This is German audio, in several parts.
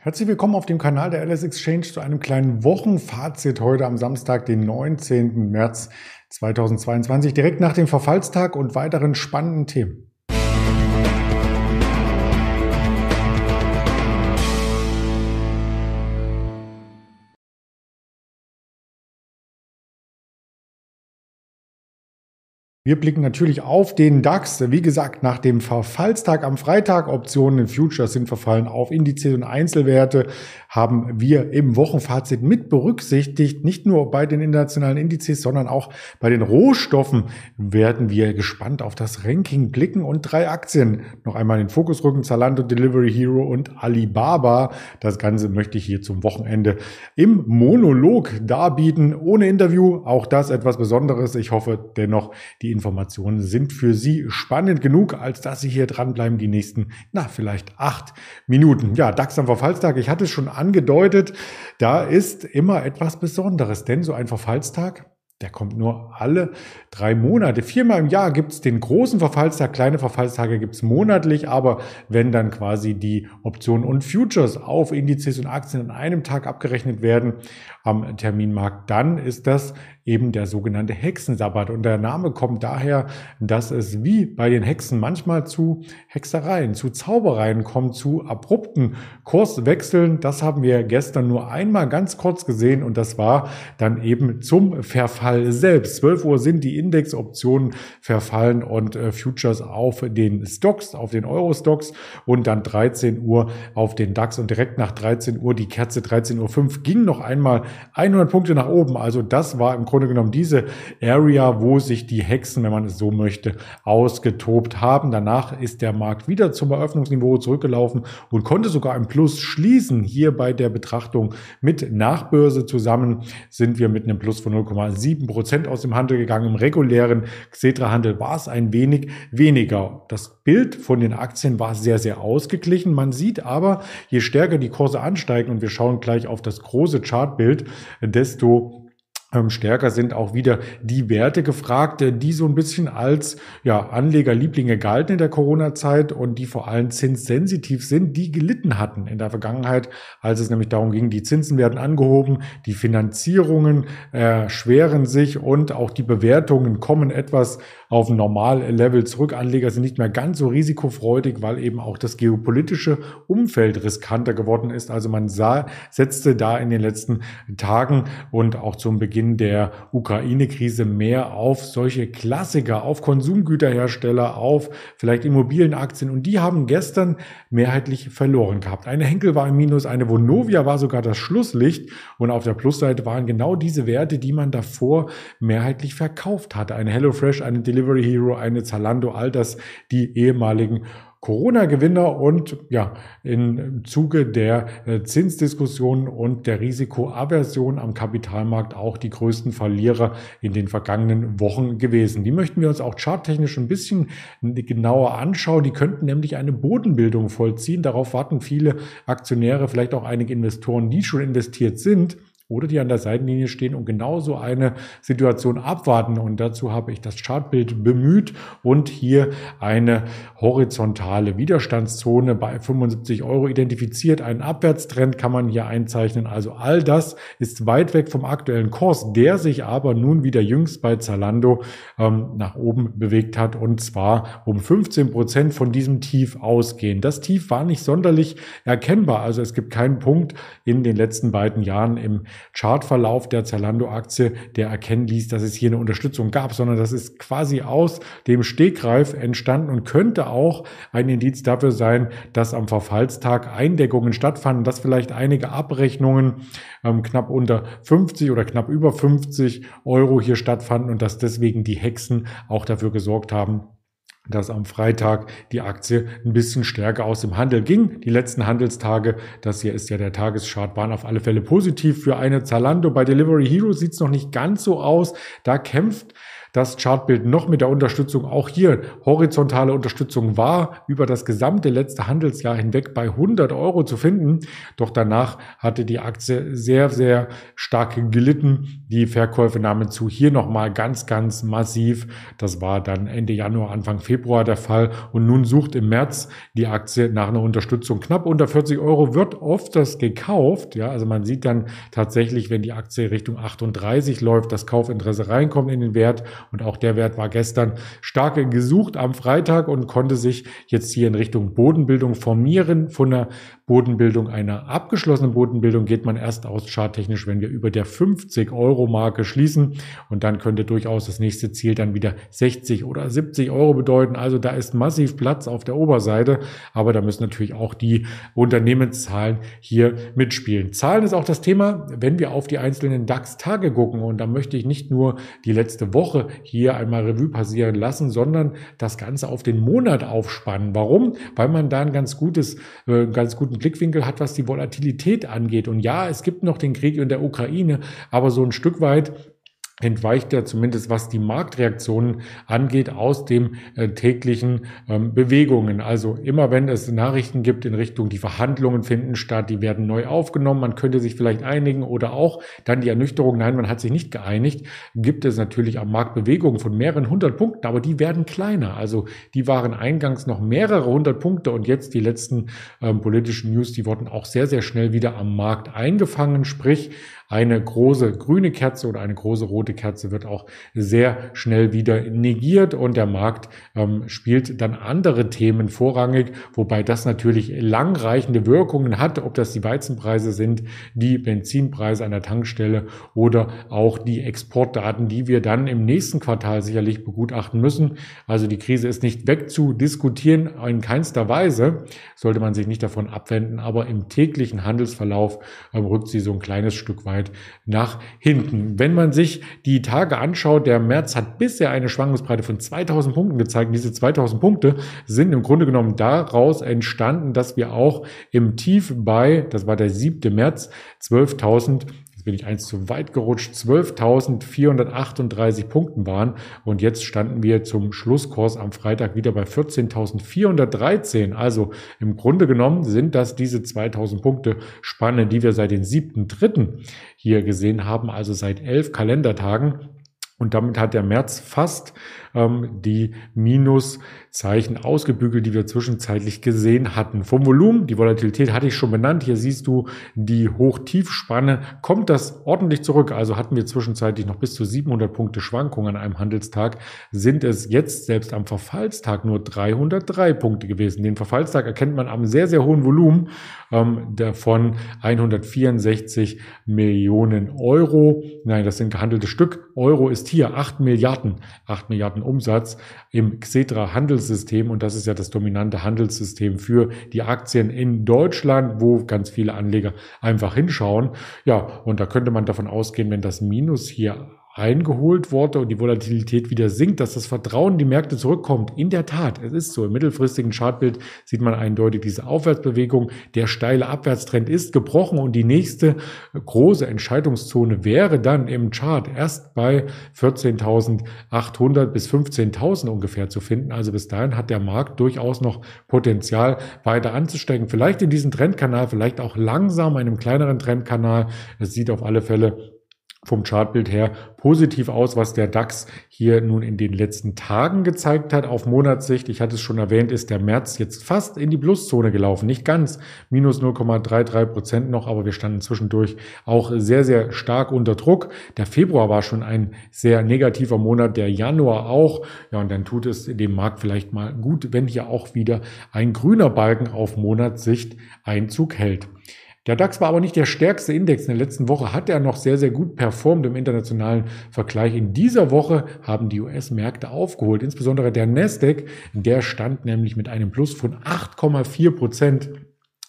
Herzlich willkommen auf dem Kanal der LS Exchange zu einem kleinen Wochenfazit heute am Samstag, den 19. März 2022, direkt nach dem Verfallstag und weiteren spannenden Themen. Wir blicken natürlich auf den DAX. Wie gesagt, nach dem Verfallstag am Freitag, Optionen in Futures sind verfallen auf Indizes und Einzelwerte, haben wir im Wochenfazit mit berücksichtigt. Nicht nur bei den internationalen Indizes, sondern auch bei den Rohstoffen werden wir gespannt auf das Ranking blicken und drei Aktien noch einmal in den Fokus rücken. Zalando, Delivery Hero und Alibaba. Das Ganze möchte ich hier zum Wochenende im Monolog darbieten, ohne Interview. Auch das etwas Besonderes. Ich hoffe dennoch, die Informationen sind für Sie spannend genug, als dass Sie hier dranbleiben die nächsten, na, vielleicht acht Minuten. Ja, DAX am Verfallstag, ich hatte es schon angedeutet, da ist immer etwas Besonderes, denn so ein Verfallstag, der kommt nur alle drei Monate. Viermal im Jahr gibt es den großen Verfallstag, kleine Verfallstage gibt es monatlich, aber wenn dann quasi die Optionen und Futures auf Indizes und Aktien an einem Tag abgerechnet werden am Terminmarkt, dann ist das eben der sogenannte Hexensabbat. Und der Name kommt daher, dass es wie bei den Hexen manchmal zu Hexereien, zu Zaubereien kommt, zu abrupten Kurswechseln. Das haben wir gestern nur einmal ganz kurz gesehen und das war dann eben zum Verfall selbst. 12 Uhr sind die Indexoptionen verfallen und äh, Futures auf den Stocks, auf den Euro-Stocks und dann 13 Uhr auf den DAX und direkt nach 13 Uhr die Kerze 13.05 Uhr ging noch einmal 100 Punkte nach oben. Also das war im Grunde genommen diese Area, wo sich die Hexen, wenn man es so möchte, ausgetobt haben. Danach ist der Markt wieder zum Eröffnungsniveau zurückgelaufen und konnte sogar im Plus schließen. Hier bei der Betrachtung mit Nachbörse zusammen sind wir mit einem Plus von 0,7 Prozent aus dem Handel gegangen. Im regulären Xetra-Handel war es ein wenig weniger. Das Bild von den Aktien war sehr, sehr ausgeglichen. Man sieht aber, je stärker die Kurse ansteigen und wir schauen gleich auf das große Chartbild, desto ähm, stärker sind auch wieder die Werte gefragt, die so ein bisschen als ja, Anlegerlieblinge galten in der Corona-Zeit und die vor allem zinssensitiv sind, die gelitten hatten in der Vergangenheit, als es nämlich darum ging, die Zinsen werden angehoben, die Finanzierungen erschweren sich und auch die Bewertungen kommen etwas auf ein Normallevel zurück. Anleger sind nicht mehr ganz so risikofreudig, weil eben auch das geopolitische Umfeld riskanter geworden ist. Also man sah, setzte da in den letzten Tagen und auch zum Beginn der Ukraine-Krise mehr auf solche Klassiker, auf Konsumgüterhersteller, auf vielleicht Immobilienaktien und die haben gestern mehrheitlich verloren gehabt. Eine Henkel war im Minus, eine Vonovia war sogar das Schlusslicht und auf der Plusseite waren genau diese Werte, die man davor mehrheitlich verkauft hatte. Eine HelloFresh, eine Delivery Hero, eine Zalando, all das die ehemaligen Corona-Gewinner und ja, im Zuge der äh, Zinsdiskussion und der Risikoaversion am Kapitalmarkt auch die größten Verlierer in den vergangenen Wochen gewesen. Die möchten wir uns auch charttechnisch ein bisschen genauer anschauen. Die könnten nämlich eine Bodenbildung vollziehen. Darauf warten viele Aktionäre, vielleicht auch einige Investoren, die schon investiert sind oder die an der Seitenlinie stehen und genau so eine Situation abwarten. Und dazu habe ich das Chartbild bemüht und hier eine horizontale Widerstandszone bei 75 Euro identifiziert. Einen Abwärtstrend kann man hier einzeichnen. Also all das ist weit weg vom aktuellen Kurs, der sich aber nun wieder jüngst bei Zalando ähm, nach oben bewegt hat und zwar um 15 Prozent von diesem Tief ausgehen. Das Tief war nicht sonderlich erkennbar. Also es gibt keinen Punkt in den letzten beiden Jahren im Chartverlauf der Zalando-Aktie, der erkennen ließ, dass es hier eine Unterstützung gab, sondern das ist quasi aus dem Stegreif entstanden und könnte auch ein Indiz dafür sein, dass am Verfallstag Eindeckungen stattfanden, dass vielleicht einige Abrechnungen ähm, knapp unter 50 oder knapp über 50 Euro hier stattfanden und dass deswegen die Hexen auch dafür gesorgt haben, dass am Freitag die Aktie ein bisschen stärker aus dem Handel ging. Die letzten Handelstage, das hier ist ja der Tageschart, waren auf alle Fälle positiv für eine Zalando. Bei Delivery Hero sieht es noch nicht ganz so aus. Da kämpft das Chartbild noch mit der Unterstützung auch hier horizontale Unterstützung war über das gesamte letzte Handelsjahr hinweg bei 100 Euro zu finden. Doch danach hatte die Aktie sehr, sehr stark gelitten. Die Verkäufe nahmen zu. Hier nochmal ganz, ganz massiv. Das war dann Ende Januar, Anfang Februar der Fall. Und nun sucht im März die Aktie nach einer Unterstützung. Knapp unter 40 Euro wird oft das gekauft. Ja, also man sieht dann tatsächlich, wenn die Aktie Richtung 38 läuft, das Kaufinteresse reinkommt in den Wert. Und auch der Wert war gestern stark gesucht am Freitag und konnte sich jetzt hier in Richtung Bodenbildung formieren. Von der Bodenbildung einer abgeschlossenen Bodenbildung geht man erst aus charttechnisch, wenn wir über der 50 Euro Marke schließen. Und dann könnte durchaus das nächste Ziel dann wieder 60 oder 70 Euro bedeuten. Also da ist massiv Platz auf der Oberseite. Aber da müssen natürlich auch die Unternehmenszahlen hier mitspielen. Zahlen ist auch das Thema, wenn wir auf die einzelnen DAX-Tage gucken. Und da möchte ich nicht nur die letzte Woche hier einmal Revue passieren lassen, sondern das Ganze auf den Monat aufspannen. Warum? Weil man da ein ganz gutes, äh, ganz guten Blickwinkel hat, was die Volatilität angeht. Und ja, es gibt noch den Krieg in der Ukraine, aber so ein Stück weit entweicht er zumindest, was die Marktreaktionen angeht, aus dem äh, täglichen ähm, Bewegungen. Also immer wenn es Nachrichten gibt in Richtung, die Verhandlungen finden statt, die werden neu aufgenommen, man könnte sich vielleicht einigen oder auch dann die Ernüchterung, nein, man hat sich nicht geeinigt, gibt es natürlich am Markt Bewegungen von mehreren hundert Punkten, aber die werden kleiner. Also die waren eingangs noch mehrere hundert Punkte und jetzt die letzten ähm, politischen News, die wurden auch sehr, sehr schnell wieder am Markt eingefangen, sprich eine große grüne Kerze oder eine große rote Kerze wird auch sehr schnell wieder negiert und der Markt ähm, spielt dann andere Themen vorrangig, wobei das natürlich langreichende Wirkungen hat, ob das die Weizenpreise sind, die Benzinpreise an der Tankstelle oder auch die Exportdaten, die wir dann im nächsten Quartal sicherlich begutachten müssen. Also die Krise ist nicht wegzudiskutieren, in keinster Weise sollte man sich nicht davon abwenden, aber im täglichen Handelsverlauf ähm, rückt sie so ein kleines Stück weit weit nach hinten. Wenn man sich die Tage anschaut, der März hat bisher eine Schwankungsbreite von 2000 Punkten gezeigt. Diese 2000 Punkte sind im Grunde genommen daraus entstanden, dass wir auch im Tief bei, das war der 7. März, 12.000 bin ich eins zu weit gerutscht, 12.438 Punkten waren und jetzt standen wir zum Schlusskurs am Freitag wieder bei 14.413. Also im Grunde genommen sind das diese 2000 Punkte Spanne, die wir seit den 7.3. hier gesehen haben, also seit elf Kalendertagen. Und damit hat der März fast ähm, die Minuszeichen ausgebügelt, die wir zwischenzeitlich gesehen hatten. Vom Volumen, die Volatilität hatte ich schon benannt. Hier siehst du die Hoch-Tief-Spanne. Kommt das ordentlich zurück? Also hatten wir zwischenzeitlich noch bis zu 700 Punkte Schwankungen an einem Handelstag. Sind es jetzt selbst am Verfallstag nur 303 Punkte gewesen. Den Verfallstag erkennt man am sehr, sehr hohen Volumen ähm, von 164 Millionen Euro. Nein, das sind gehandelte Stück. Euro ist hier 8 Milliarden. 8 Milliarden Umsatz im Xetra Handelssystem und das ist ja das dominante Handelssystem für die Aktien in Deutschland, wo ganz viele Anleger einfach hinschauen. Ja, und da könnte man davon ausgehen, wenn das Minus hier eingeholt wurde und die Volatilität wieder sinkt, dass das Vertrauen in die Märkte zurückkommt. In der Tat, es ist so. Im mittelfristigen Chartbild sieht man eindeutig diese Aufwärtsbewegung. Der steile Abwärtstrend ist gebrochen und die nächste große Entscheidungszone wäre dann im Chart erst bei 14.800 bis 15.000 ungefähr zu finden. Also bis dahin hat der Markt durchaus noch Potenzial weiter anzusteigen. Vielleicht in diesem Trendkanal, vielleicht auch langsam einem kleineren Trendkanal. Es sieht auf alle Fälle vom Chartbild her positiv aus, was der DAX hier nun in den letzten Tagen gezeigt hat. Auf Monatssicht, ich hatte es schon erwähnt, ist der März jetzt fast in die Pluszone gelaufen. Nicht ganz, minus 0,33 Prozent noch, aber wir standen zwischendurch auch sehr, sehr stark unter Druck. Der Februar war schon ein sehr negativer Monat, der Januar auch. Ja, und dann tut es dem Markt vielleicht mal gut, wenn hier auch wieder ein grüner Balken auf Monatssicht Einzug hält. Der DAX war aber nicht der stärkste Index in der letzten Woche, hat er noch sehr, sehr gut performt im internationalen Vergleich. In dieser Woche haben die US-Märkte aufgeholt, insbesondere der Nasdaq, der stand nämlich mit einem Plus von 8,4 Prozent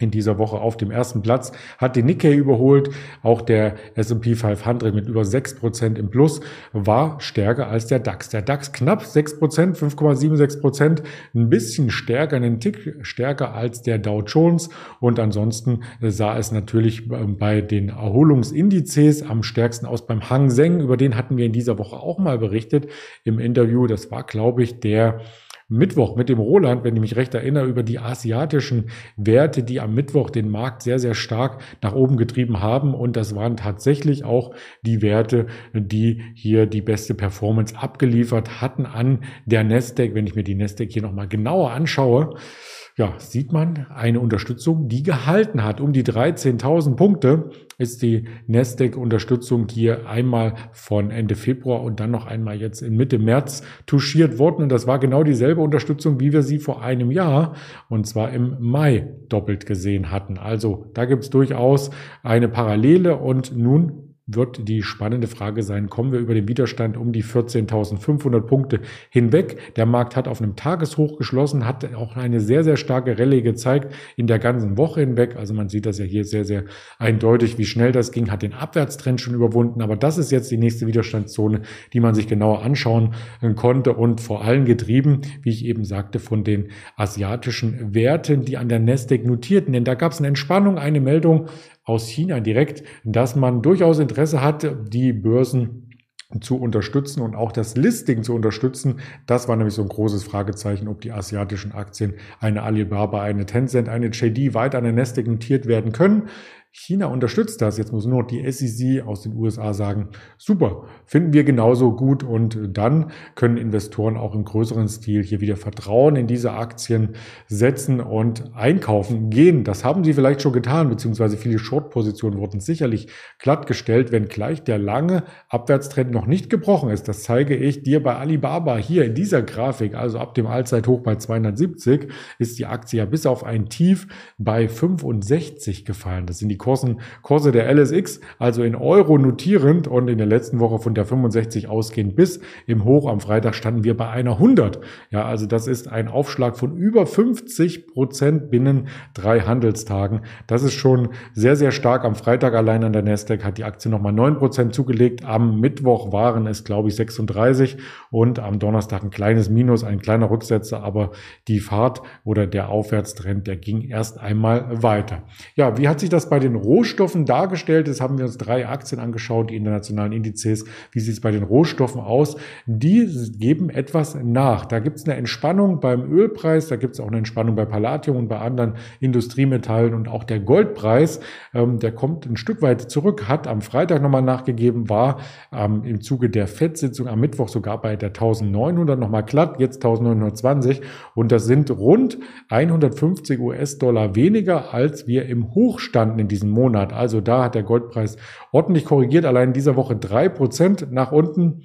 in dieser Woche auf dem ersten Platz, hat den Nikkei überholt. Auch der S&P 500 mit über 6% im Plus war stärker als der DAX. Der DAX knapp 6%, 5,76%, ein bisschen stärker, einen Tick stärker als der Dow Jones. Und ansonsten sah es natürlich bei den Erholungsindizes am stärksten aus beim Hang Seng. Über den hatten wir in dieser Woche auch mal berichtet im Interview. Das war, glaube ich, der Mittwoch mit dem Roland, wenn ich mich recht erinnere, über die asiatischen Werte, die am Mittwoch den Markt sehr, sehr stark nach oben getrieben haben. Und das waren tatsächlich auch die Werte, die hier die beste Performance abgeliefert hatten an der Nasdaq. Wenn ich mir die Nasdaq hier nochmal genauer anschaue, ja, sieht man eine Unterstützung, die gehalten hat. Um die 13.000 Punkte ist die Nasdaq-Unterstützung hier einmal von Ende Februar und dann noch einmal jetzt in Mitte März touchiert worden. Und das war genau dieselbe Unterstützung, wie wir sie vor einem Jahr und zwar im Mai doppelt gesehen hatten. Also da gibt es durchaus eine Parallele und nun wird die spannende Frage sein, kommen wir über den Widerstand um die 14.500 Punkte hinweg. Der Markt hat auf einem Tageshoch geschlossen, hat auch eine sehr, sehr starke Rallye gezeigt in der ganzen Woche hinweg. Also man sieht das ja hier sehr, sehr eindeutig, wie schnell das ging, hat den Abwärtstrend schon überwunden. Aber das ist jetzt die nächste Widerstandszone, die man sich genauer anschauen konnte und vor allem getrieben, wie ich eben sagte, von den asiatischen Werten, die an der Nasdaq notierten. Denn da gab es eine Entspannung, eine Meldung aus China direkt, dass man durchaus Interesse hat, die Börsen zu unterstützen und auch das Listing zu unterstützen. Das war nämlich so ein großes Fragezeichen, ob die asiatischen Aktien, eine Alibaba, eine Tencent, eine JD weiter an der Nasdaq notiert werden können. China unterstützt das. Jetzt muss nur die SEC aus den USA sagen, super, finden wir genauso gut. Und dann können Investoren auch im größeren Stil hier wieder Vertrauen in diese Aktien setzen und einkaufen gehen. Das haben sie vielleicht schon getan, beziehungsweise viele Short-Positionen wurden sicherlich glattgestellt, wenn gleich der lange Abwärtstrend noch nicht gebrochen ist. Das zeige ich dir bei Alibaba hier in dieser Grafik. Also ab dem Allzeithoch bei 270 ist die Aktie ja bis auf ein Tief bei 65 gefallen. Das sind die Kursen, Kurse der LSX, also in Euro notierend und in der letzten Woche von der 65 ausgehend bis im Hoch am Freitag standen wir bei einer 100. Ja, also das ist ein Aufschlag von über 50 Prozent binnen drei Handelstagen. Das ist schon sehr, sehr stark. Am Freitag allein an der Nasdaq hat die Aktie nochmal 9 Prozent zugelegt. Am Mittwoch waren es, glaube ich, 36 und am Donnerstag ein kleines Minus, ein kleiner Rücksetzer, aber die Fahrt oder der Aufwärtstrend, der ging erst einmal weiter. Ja, wie hat sich das bei den den Rohstoffen dargestellt ist, haben wir uns drei Aktien angeschaut, die internationalen Indizes. Wie sieht es bei den Rohstoffen aus? Die geben etwas nach. Da gibt es eine Entspannung beim Ölpreis, da gibt es auch eine Entspannung bei Palladium und bei anderen Industriemetallen und auch der Goldpreis, ähm, der kommt ein Stück weit zurück, hat am Freitag nochmal nachgegeben, war ähm, im Zuge der FED-Sitzung am Mittwoch sogar bei der 1900 nochmal glatt, jetzt 1920 und das sind rund 150 US-Dollar weniger, als wir im Hoch standen in diesem diesen Monat. Also da hat der Goldpreis ordentlich korrigiert, allein in dieser Woche drei Prozent nach unten.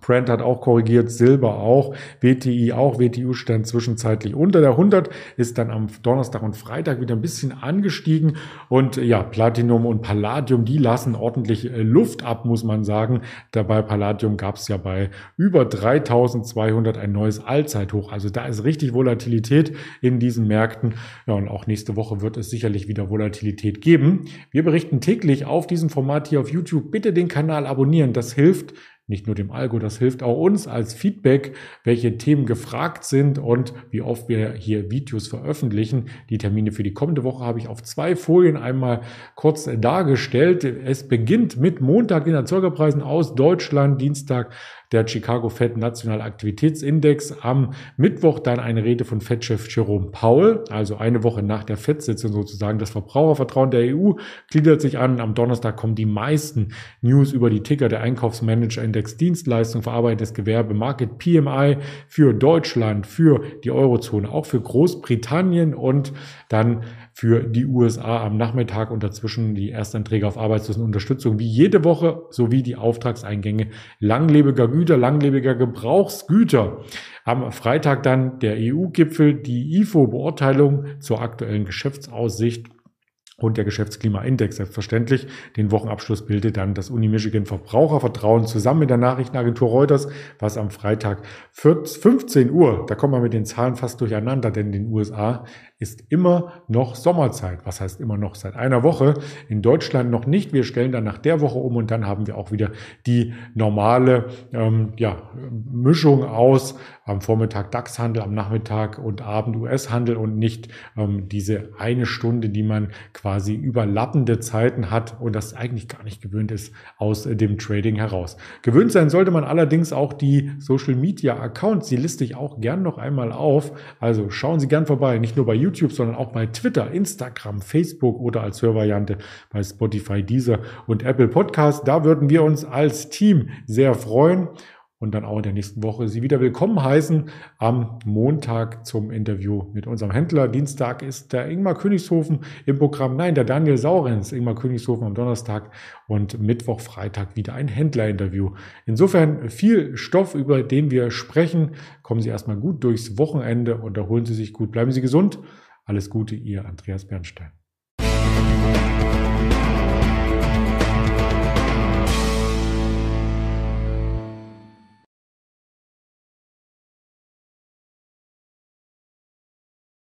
Brent hat auch korrigiert, Silber auch, WTI auch, WTU stand zwischenzeitlich unter der 100, ist dann am Donnerstag und Freitag wieder ein bisschen angestiegen und ja, Platinum und Palladium, die lassen ordentlich äh, Luft ab, muss man sagen. Dabei Palladium gab es ja bei über 3200 ein neues Allzeithoch, also da ist richtig Volatilität in diesen Märkten. Ja, und auch nächste Woche wird es sicherlich wieder Volatilität geben. Wir berichten täglich auf diesem Format hier auf YouTube. Bitte den Kanal abonnieren, das hilft nicht nur dem Algo, das hilft auch uns als Feedback, welche Themen gefragt sind und wie oft wir hier Videos veröffentlichen. Die Termine für die kommende Woche habe ich auf zwei Folien einmal kurz dargestellt. Es beginnt mit Montag den Erzeugerpreisen aus Deutschland, Dienstag der Chicago Fed National Aktivitätsindex. Am Mittwoch dann eine Rede von Fed-Chef Jerome Powell, also eine Woche nach der Fed-Sitzung sozusagen. Das Verbrauchervertrauen der EU gliedert sich an. Am Donnerstag kommen die meisten News über die Ticker der Einkaufsmanager-Index Dienstleistung, verarbeitendes Gewerbe, Market PMI für Deutschland, für die Eurozone, auch für Großbritannien und dann für die USA am Nachmittag und dazwischen die Erstanträge auf Arbeitslosenunterstützung wie jede Woche sowie die Auftragseingänge langlebiger Güter, langlebiger Gebrauchsgüter. Am Freitag dann der EU-Gipfel, die IFO-Beurteilung zur aktuellen Geschäftsaussicht und der Geschäftsklimaindex selbstverständlich. Den Wochenabschluss bildet dann das Uni Michigan Verbrauchervertrauen zusammen mit der Nachrichtenagentur Reuters, was am Freitag 15 Uhr, da kommen wir mit den Zahlen fast durcheinander, denn in den USA ist immer noch Sommerzeit. Was heißt immer noch? Seit einer Woche. In Deutschland noch nicht. Wir stellen dann nach der Woche um und dann haben wir auch wieder die normale ähm, ja, Mischung aus am Vormittag DAX-Handel, am Nachmittag und Abend US-Handel und nicht ähm, diese eine Stunde, die man quasi überlappende Zeiten hat und das eigentlich gar nicht gewöhnt ist aus äh, dem Trading heraus. Gewöhnt sein sollte man allerdings auch die Social Media Accounts. Die liste ich auch gern noch einmal auf. Also schauen Sie gern vorbei, nicht nur bei YouTube, sondern auch bei Twitter, Instagram, Facebook oder als Hörvariante bei Spotify, Deezer und Apple Podcast. Da würden wir uns als Team sehr freuen und dann auch in der nächsten Woche Sie wieder willkommen heißen am Montag zum Interview mit unserem Händler. Dienstag ist der Ingmar Königshofen im Programm. Nein, der Daniel Saurens, Ingmar Königshofen am Donnerstag und Mittwoch, Freitag wieder ein Händlerinterview. Insofern viel Stoff, über den wir sprechen. Kommen Sie erstmal gut durchs Wochenende und erholen Sie sich gut. Bleiben Sie gesund. Alles Gute, Ihr Andreas Bernstein.